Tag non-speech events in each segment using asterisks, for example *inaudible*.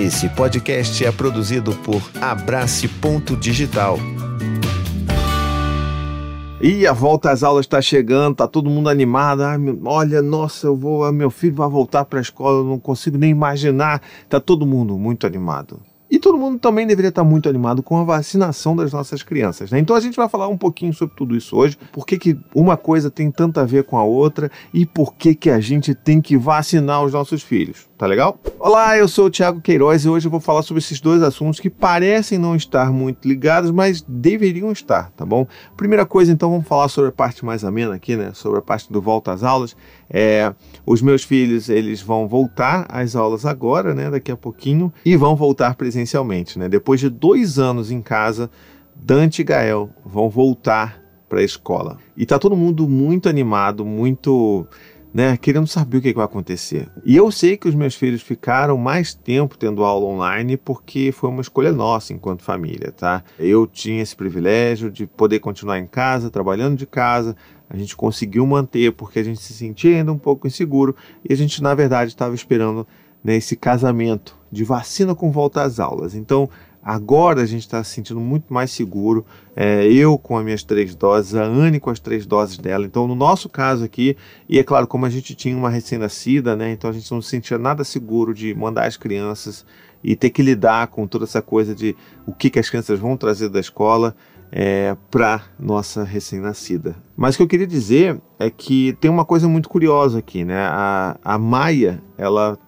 Esse podcast é produzido por Abrace Ponto Digital. E a volta às aulas está chegando, tá todo mundo animado. Olha, nossa, eu vou, meu filho vai voltar para a escola, eu não consigo nem imaginar. Tá todo mundo muito animado. E todo mundo também deveria estar muito animado com a vacinação das nossas crianças. Né? Então a gente vai falar um pouquinho sobre tudo isso hoje. Por que, que uma coisa tem tanto a ver com a outra e por que, que a gente tem que vacinar os nossos filhos. Tá legal? Olá, eu sou o Thiago Queiroz e hoje eu vou falar sobre esses dois assuntos que parecem não estar muito ligados, mas deveriam estar, tá bom? Primeira coisa, então, vamos falar sobre a parte mais amena aqui, né? Sobre a parte do volta às aulas. É, os meus filhos, eles vão voltar às aulas agora, né? Daqui a pouquinho e vão voltar presencialmente, né? Depois de dois anos em casa, Dante e Gael vão voltar para a escola. E tá todo mundo muito animado, muito né, querendo saber o que, vai acontecer. E eu sei que os meus filhos ficaram mais tempo tendo aula online porque foi uma escolha nossa enquanto família, tá? Eu tinha esse privilégio de poder continuar em casa, trabalhando de casa. A gente conseguiu manter porque a gente se sentia ainda um pouco inseguro e a gente, na verdade, estava esperando né, esse casamento de vacina com volta às aulas. Então, Agora a gente está se sentindo muito mais seguro. É, eu com as minhas três doses, a Anne com as três doses dela. Então, no nosso caso aqui, e é claro, como a gente tinha uma recém-nascida, né? Então a gente não se sentia nada seguro de mandar as crianças e ter que lidar com toda essa coisa de o que, que as crianças vão trazer da escola é, para nossa recém-nascida. Mas o que eu queria dizer é que tem uma coisa muito curiosa aqui, né? A, a Maia, ela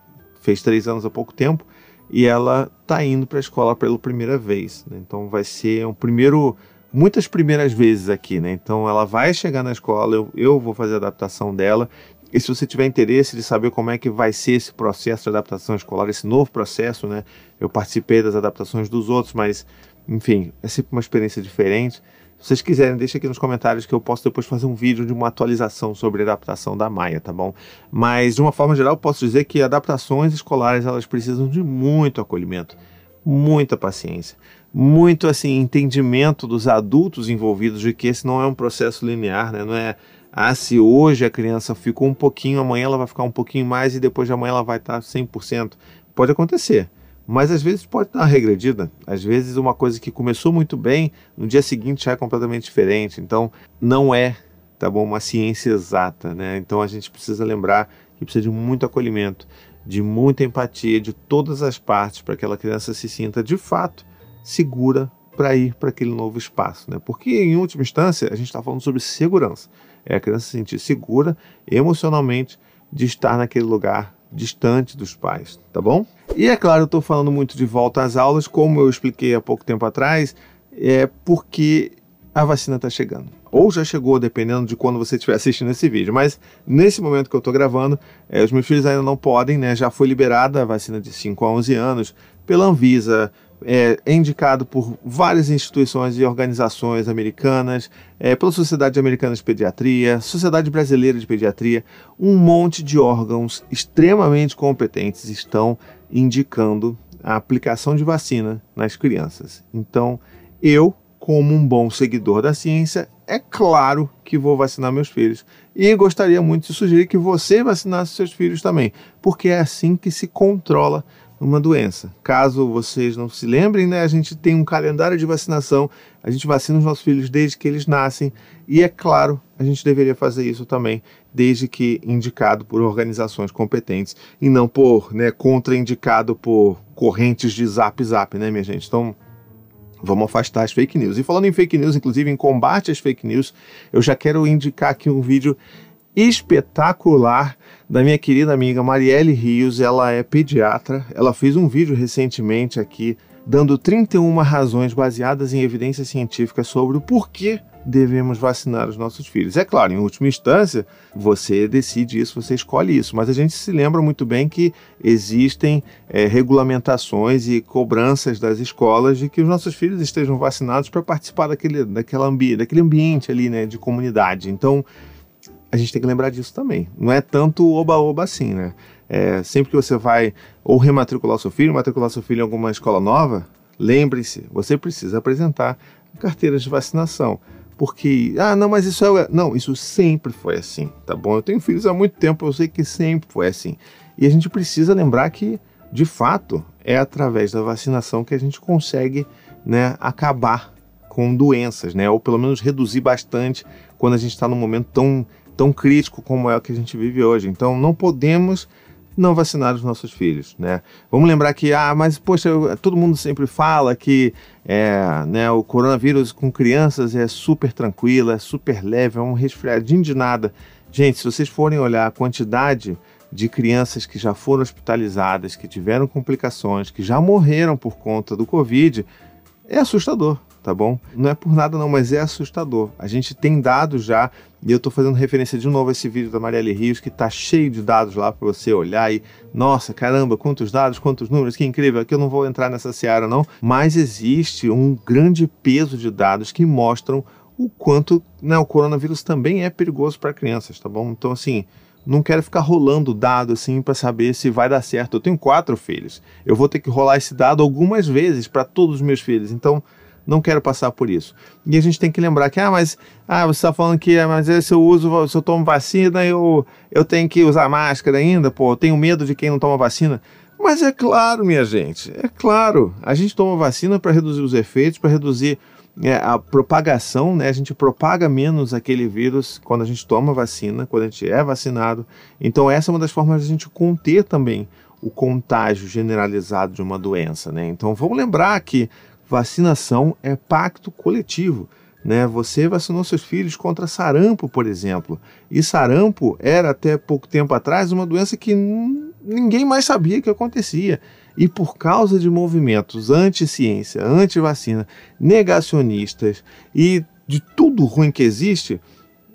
fez três anos há pouco tempo e ela está indo para a escola pela primeira vez. Né? Então vai ser um primeiro, muitas primeiras vezes aqui, né? Então ela vai chegar na escola, eu, eu vou fazer a adaptação dela. E se você tiver interesse de saber como é que vai ser esse processo de adaptação escolar, esse novo processo, né? Eu participei das adaptações dos outros, mas enfim, é sempre uma experiência diferente. Se vocês quiserem, deixa aqui nos comentários que eu posso depois fazer um vídeo de uma atualização sobre a adaptação da Maia, tá bom? Mas de uma forma geral, posso dizer que adaptações escolares elas precisam de muito acolhimento, muita paciência, muito assim entendimento dos adultos envolvidos de que esse não é um processo linear, né? Não é ah, se hoje a criança ficou um pouquinho, amanhã ela vai ficar um pouquinho mais e depois de amanhã ela vai estar 100%. Pode acontecer mas às vezes pode dar uma regredida. Às vezes uma coisa que começou muito bem, no dia seguinte já é completamente diferente. Então não é, tá bom, uma ciência exata, né? Então a gente precisa lembrar que precisa de muito acolhimento, de muita empatia de todas as partes para que aquela criança se sinta de fato segura para ir para aquele novo espaço, né? Porque em última instância a gente está falando sobre segurança. É a criança se sentir segura emocionalmente de estar naquele lugar distante dos pais, tá bom? E é claro, eu estou falando muito de volta às aulas, como eu expliquei há pouco tempo atrás, é porque a vacina está chegando. Ou já chegou, dependendo de quando você estiver *laughs* assistindo esse vídeo. Mas nesse momento que eu estou gravando, é, os meus filhos ainda não podem, né? Já foi liberada a vacina de 5 a 11 anos pela Anvisa, é, é, indicado por várias instituições e organizações americanas, é, pela Sociedade Americana de Pediatria, Sociedade Brasileira de Pediatria, um monte de órgãos extremamente competentes estão indicando a aplicação de vacina nas crianças. Então, eu, como um bom seguidor da ciência, é claro que vou vacinar meus filhos. E gostaria muito de sugerir que você vacinasse seus filhos também, porque é assim que se controla uma doença. Caso vocês não se lembrem, né, a gente tem um calendário de vacinação, a gente vacina os nossos filhos desde que eles nascem, e é claro, a gente deveria fazer isso também, desde que indicado por organizações competentes e não por, né, contraindicado por correntes de zap zap, né, minha gente? Então, vamos afastar as fake news. E falando em fake news, inclusive em combate às fake news, eu já quero indicar aqui um vídeo espetacular da minha querida amiga Marielle Rios. Ela é pediatra. Ela fez um vídeo recentemente aqui dando 31 razões baseadas em evidências científicas sobre o porquê devemos vacinar os nossos filhos. É claro, em última instância, você decide isso, você escolhe isso, mas a gente se lembra muito bem que existem é, regulamentações e cobranças das escolas de que os nossos filhos estejam vacinados para participar daquele, daquela ambi daquele ambiente ali, né, de comunidade. Então, a gente tem que lembrar disso também. Não é tanto oba-oba assim, né? É, sempre que você vai ou rematricular seu filho, matricular seu filho em alguma escola nova, lembre-se, você precisa apresentar carteira de vacinação. Porque, ah, não, mas isso é. Não, isso sempre foi assim, tá bom? Eu tenho filhos há muito tempo, eu sei que sempre foi assim. E a gente precisa lembrar que de fato, é através da vacinação que a gente consegue né, acabar com doenças, né? Ou pelo menos reduzir bastante quando a gente está num momento tão, tão crítico como é o que a gente vive hoje. Então, não podemos não vacinar os nossos filhos, né? Vamos lembrar que, ah, mas poxa, todo mundo sempre fala que é, né, o coronavírus com crianças é super tranquilo, é super leve, é um resfriadinho de nada. Gente, se vocês forem olhar a quantidade de crianças que já foram hospitalizadas, que tiveram complicações, que já morreram por conta do Covid, é assustador, tá bom? Não é por nada não, mas é assustador. A gente tem dados já, e eu estou fazendo referência de novo a esse vídeo da Marielle Rios, que está cheio de dados lá para você olhar e, nossa, caramba, quantos dados, quantos números, que incrível, aqui eu não vou entrar nessa seara não, mas existe um grande peso de dados que mostram o quanto né, o coronavírus também é perigoso para crianças, tá bom? Então, assim, não quero ficar rolando dado assim para saber se vai dar certo. Eu tenho quatro filhos. Eu vou ter que rolar esse dado algumas vezes para todos os meus filhos. Então, não quero passar por isso. E a gente tem que lembrar que, ah, mas ah, você está falando que ah, mas se eu uso, se eu tomo vacina, eu, eu tenho que usar máscara ainda, pô, eu tenho medo de quem não toma vacina. Mas é claro, minha gente, é claro. A gente toma vacina para reduzir os efeitos, para reduzir é, a propagação, né? A gente propaga menos aquele vírus quando a gente toma vacina, quando a gente é vacinado. Então essa é uma das formas de a gente conter também o contágio generalizado de uma doença, né? Então vamos lembrar que vacinação é pacto coletivo. Né? Você vacinou seus filhos contra sarampo, por exemplo. E sarampo era até pouco tempo atrás uma doença que ninguém mais sabia que acontecia. E por causa de movimentos anti-ciência, anti-vacina, negacionistas e de tudo ruim que existe,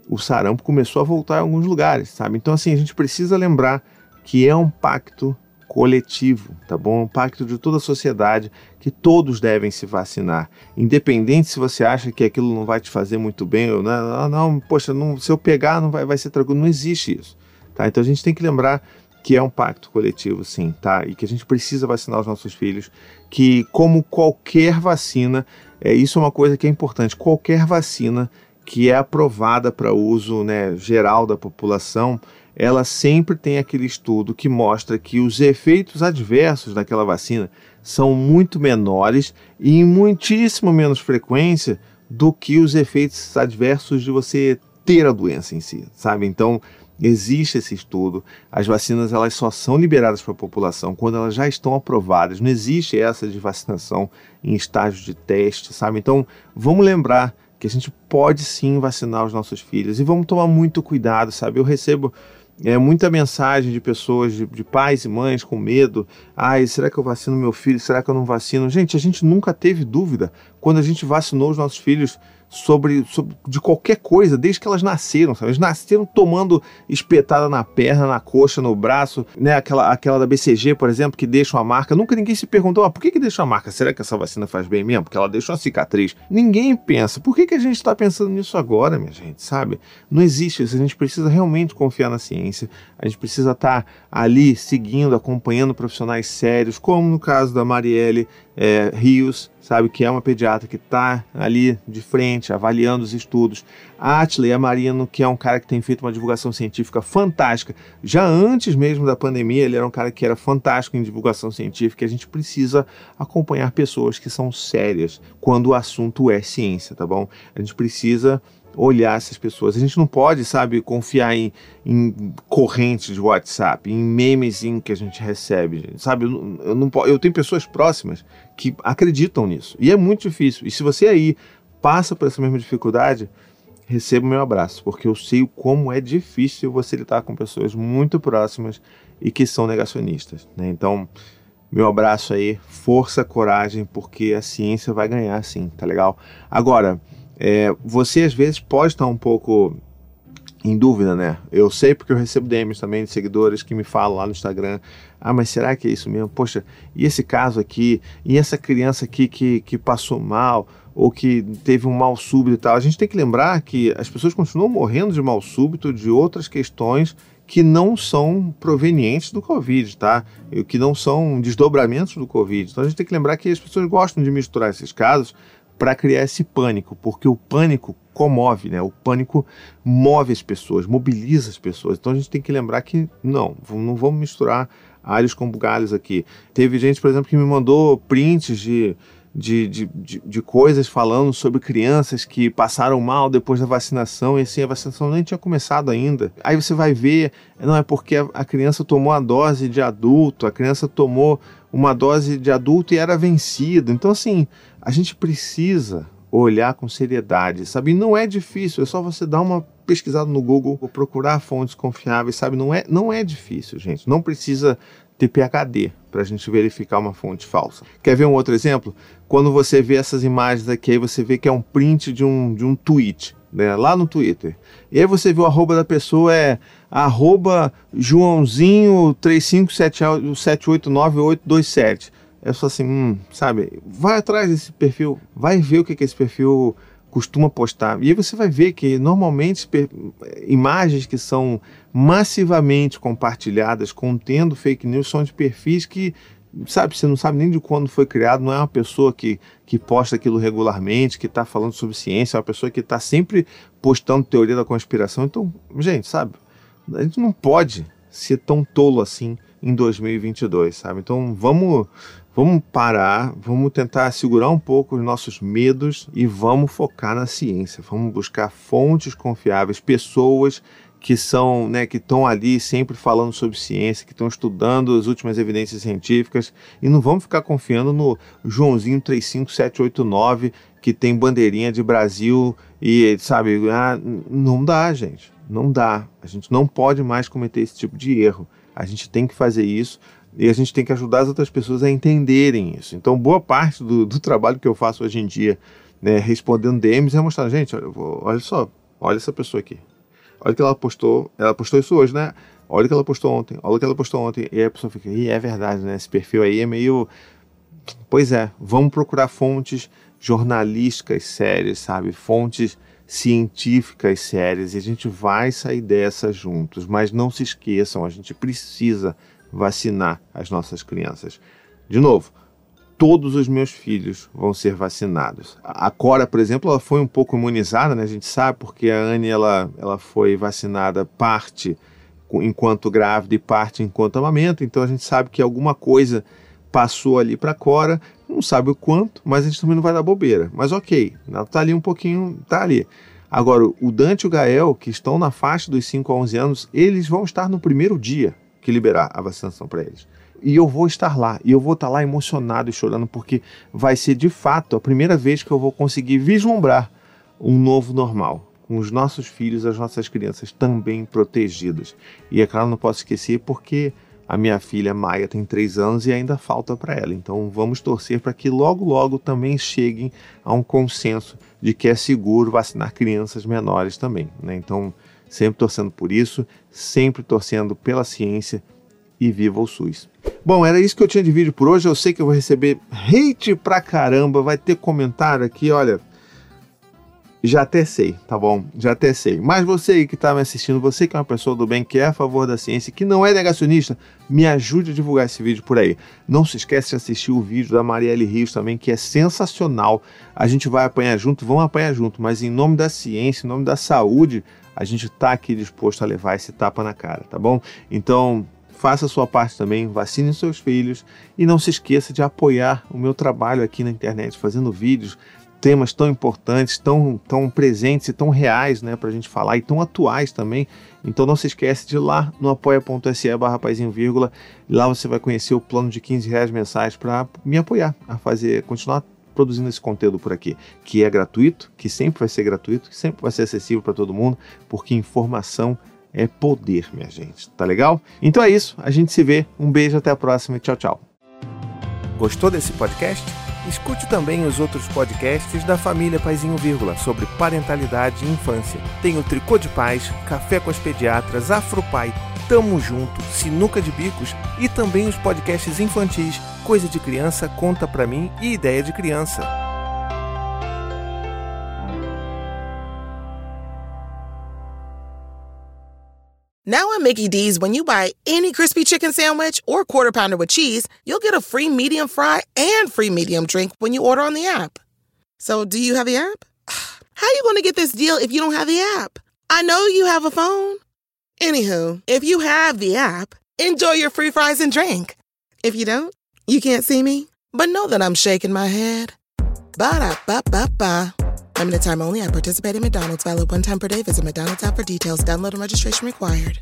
o sarampo começou a voltar em alguns lugares, sabe? Então, assim, a gente precisa lembrar que é um pacto coletivo, tá bom? Um pacto de toda a sociedade que todos devem se vacinar, independente se você acha que aquilo não vai te fazer muito bem ou não, não, não poxa, não, se eu pegar não vai, vai ser tranquilo, não existe isso, tá? Então a gente tem que lembrar que é um pacto coletivo, sim, tá? E que a gente precisa vacinar os nossos filhos, que como qualquer vacina, é, isso é uma coisa que é importante, qualquer vacina que é aprovada para uso né, geral da população, ela sempre tem aquele estudo que mostra que os efeitos adversos daquela vacina são muito menores e em muitíssimo menos frequência do que os efeitos adversos de você ter a doença em si, sabe? Então, Existe esse estudo. As vacinas elas só são liberadas para a população quando elas já estão aprovadas. Não existe essa de vacinação em estágio de teste, sabe? Então, vamos lembrar que a gente pode sim vacinar os nossos filhos e vamos tomar muito cuidado, sabe? Eu recebo é, muita mensagem de pessoas, de, de, pais e mães com medo. Ai, será que eu vacino meu filho? Será que eu não vacino? Gente, a gente nunca teve dúvida quando a gente vacinou os nossos filhos sobre, sobre, de qualquer coisa, desde que elas nasceram, sabe? Elas nasceram tomando espetada na perna, na coxa, no braço, né? Aquela, aquela da BCG, por exemplo, que deixa uma marca. Nunca ninguém se perguntou, ah, por que, que deixa uma marca? Será que essa vacina faz bem mesmo? Porque ela deixa uma cicatriz. Ninguém pensa. Por que, que a gente está pensando nisso agora, minha gente, sabe? Não existe isso. A gente precisa realmente confiar na ciência. A gente precisa estar tá ali seguindo, acompanhando profissionais sérios, como no caso da Marielle é, Rios, sabe, que é uma pediatra que está ali de frente, avaliando os estudos. Atley Amarino, que é um cara que tem feito uma divulgação científica fantástica. Já antes mesmo da pandemia, ele era um cara que era fantástico em divulgação científica. A gente precisa acompanhar pessoas que são sérias quando o assunto é ciência, tá bom? A gente precisa olhar essas pessoas. A gente não pode, sabe, confiar em, em correntes de WhatsApp, em memes que a gente recebe, sabe? Eu, eu, não, eu tenho pessoas próximas que acreditam nisso. E é muito difícil. E se você aí passa por essa mesma dificuldade, receba o meu abraço, porque eu sei como é difícil você lidar com pessoas muito próximas e que são negacionistas. Né? Então, meu abraço aí, força, coragem, porque a ciência vai ganhar sim, tá legal? Agora, é, você às vezes pode estar um pouco em dúvida, né? Eu sei porque eu recebo DMs também de seguidores que me falam lá no Instagram: ah, mas será que é isso mesmo? Poxa, e esse caso aqui? E essa criança aqui que, que passou mal? Ou que teve um mal súbito e tal? A gente tem que lembrar que as pessoas continuam morrendo de mal súbito de outras questões que não são provenientes do Covid, tá? Que não são desdobramentos do Covid. Então a gente tem que lembrar que as pessoas gostam de misturar esses casos para criar esse pânico, porque o pânico comove, né? O pânico move as pessoas, mobiliza as pessoas. Então a gente tem que lembrar que não, não vamos misturar alhos com bugalhos aqui. Teve gente, por exemplo, que me mandou prints de de, de, de, de, coisas falando sobre crianças que passaram mal depois da vacinação e assim, a vacinação nem tinha começado ainda. Aí você vai ver, não é porque a, criança tomou a dose de adulto, a criança tomou uma dose de adulto e era vencida. Então, assim, a gente precisa olhar com seriedade, sabe? Não é difícil, é só você dar uma pesquisada no Google, procurar fontes confiáveis, sabe? Não é, não é difícil, gente. Não precisa ter PHD para a gente verificar uma fonte falsa. Quer ver um outro exemplo? Quando você vê essas imagens aqui, aí você vê que é um print de um, de um tweet, né, lá no Twitter. E aí você vê o arroba da pessoa é arroba Joãozinho 357892827. É só assim, hum, sabe? Vai atrás desse perfil, vai ver o que, que esse perfil costuma postar. E aí você vai ver que normalmente imagens que são massivamente compartilhadas contendo fake news são de perfis que sabe, você não sabe nem de quando foi criado, não é uma pessoa que, que posta aquilo regularmente, que está falando sobre ciência, é uma pessoa que está sempre postando teoria da conspiração. Então, gente, sabe, a gente não pode ser tão tolo assim em 2022, sabe? Então, vamos Vamos parar, vamos tentar segurar um pouco os nossos medos e vamos focar na ciência. Vamos buscar fontes confiáveis, pessoas que são, né, que estão ali sempre falando sobre ciência, que estão estudando as últimas evidências científicas e não vamos ficar confiando no Joãozinho 35789 que tem bandeirinha de Brasil e sabe, ah, não dá, gente. Não dá. A gente não pode mais cometer esse tipo de erro. A gente tem que fazer isso e a gente tem que ajudar as outras pessoas a entenderem isso. Então, boa parte do, do trabalho que eu faço hoje em dia, né, respondendo DMs, é mostrar, gente, olha só, olha essa pessoa aqui. Olha o que ela postou, ela postou isso hoje, né? Olha o que ela postou ontem, olha o que ela postou ontem. E aí a pessoa fica, e é verdade, né? Esse perfil aí é meio. Pois é, vamos procurar fontes jornalísticas sérias, sabe? Fontes científicas sérias e a gente vai sair dessa juntos. Mas não se esqueçam, a gente precisa vacinar as nossas crianças. De novo, todos os meus filhos vão ser vacinados. A Cora, por exemplo, ela foi um pouco imunizada, né? A gente sabe porque a Anne ela, ela foi vacinada parte enquanto grávida e parte enquanto amamento, então a gente sabe que alguma coisa passou ali para Cora, não sabe o quanto, mas a gente também não vai dar bobeira. Mas ok, ela tá ali um pouquinho, tá ali. Agora, o Dante e o Gael, que estão na faixa dos 5 a 11 anos, eles vão estar no primeiro dia que liberar a vacinação para eles. E eu vou estar lá, e eu vou estar lá emocionado e chorando, porque vai ser de fato a primeira vez que eu vou conseguir vislumbrar um novo normal, com os nossos filhos, as nossas crianças também protegidas. E é claro, não posso esquecer porque a minha filha Maia tem três anos e ainda falta para ela. Então vamos torcer para que logo, logo também cheguem a um consenso de que é seguro vacinar crianças menores também. Né? Então sempre torcendo por isso, sempre torcendo pela ciência e viva o SUS. Bom, era isso que eu tinha de vídeo por hoje. Eu sei que eu vou receber hate pra caramba, vai ter comentário aqui, olha. Já até sei, tá bom? Já até sei. Mas você aí que está me assistindo, você que é uma pessoa do bem, que é a favor da ciência, que não é negacionista, me ajude a divulgar esse vídeo por aí. Não se esquece de assistir o vídeo da Marielle Rios também, que é sensacional. A gente vai apanhar junto, vamos apanhar junto, mas em nome da ciência, em nome da saúde, a gente está aqui disposto a levar esse tapa na cara, tá bom? Então, faça a sua parte também, vacine seus filhos e não se esqueça de apoiar o meu trabalho aqui na internet, fazendo vídeos, temas tão importantes, tão, tão presentes e tão reais, né, para a gente falar e tão atuais também. Então não se esquece de ir lá no apoia.se barra vírgula, lá você vai conhecer o plano de 15 reais mensais para me apoiar a fazer, continuar produzindo esse conteúdo por aqui, que é gratuito, que sempre vai ser gratuito, que sempre vai ser acessível para todo mundo, porque informação é poder, minha gente. Tá legal? Então é isso, a gente se vê. Um beijo, até a próxima e tchau, tchau. Gostou desse podcast? Escute também os outros podcasts da família Paizinho Vírgula sobre parentalidade e infância. Tem o Tricô de Paz, Café com as Pediatras, Afropai, Tamo Junto, Sinuca de Bicos e também os podcasts infantis Coisa de Criança, Conta Pra Mim e Ideia de Criança. Now at Mickey D's, when you buy any crispy chicken sandwich or quarter pounder with cheese, you'll get a free medium fry and free medium drink when you order on the app. So, do you have the app? *sighs* How are you going to get this deal if you don't have the app? I know you have a phone. Anywho, if you have the app, enjoy your free fries and drink. If you don't, you can't see me, but know that I'm shaking my head. Ba da ba ba ba. Limited time only I participate in McDonald's. Valid one time per day. Visit McDonald's app for details. Download and registration required.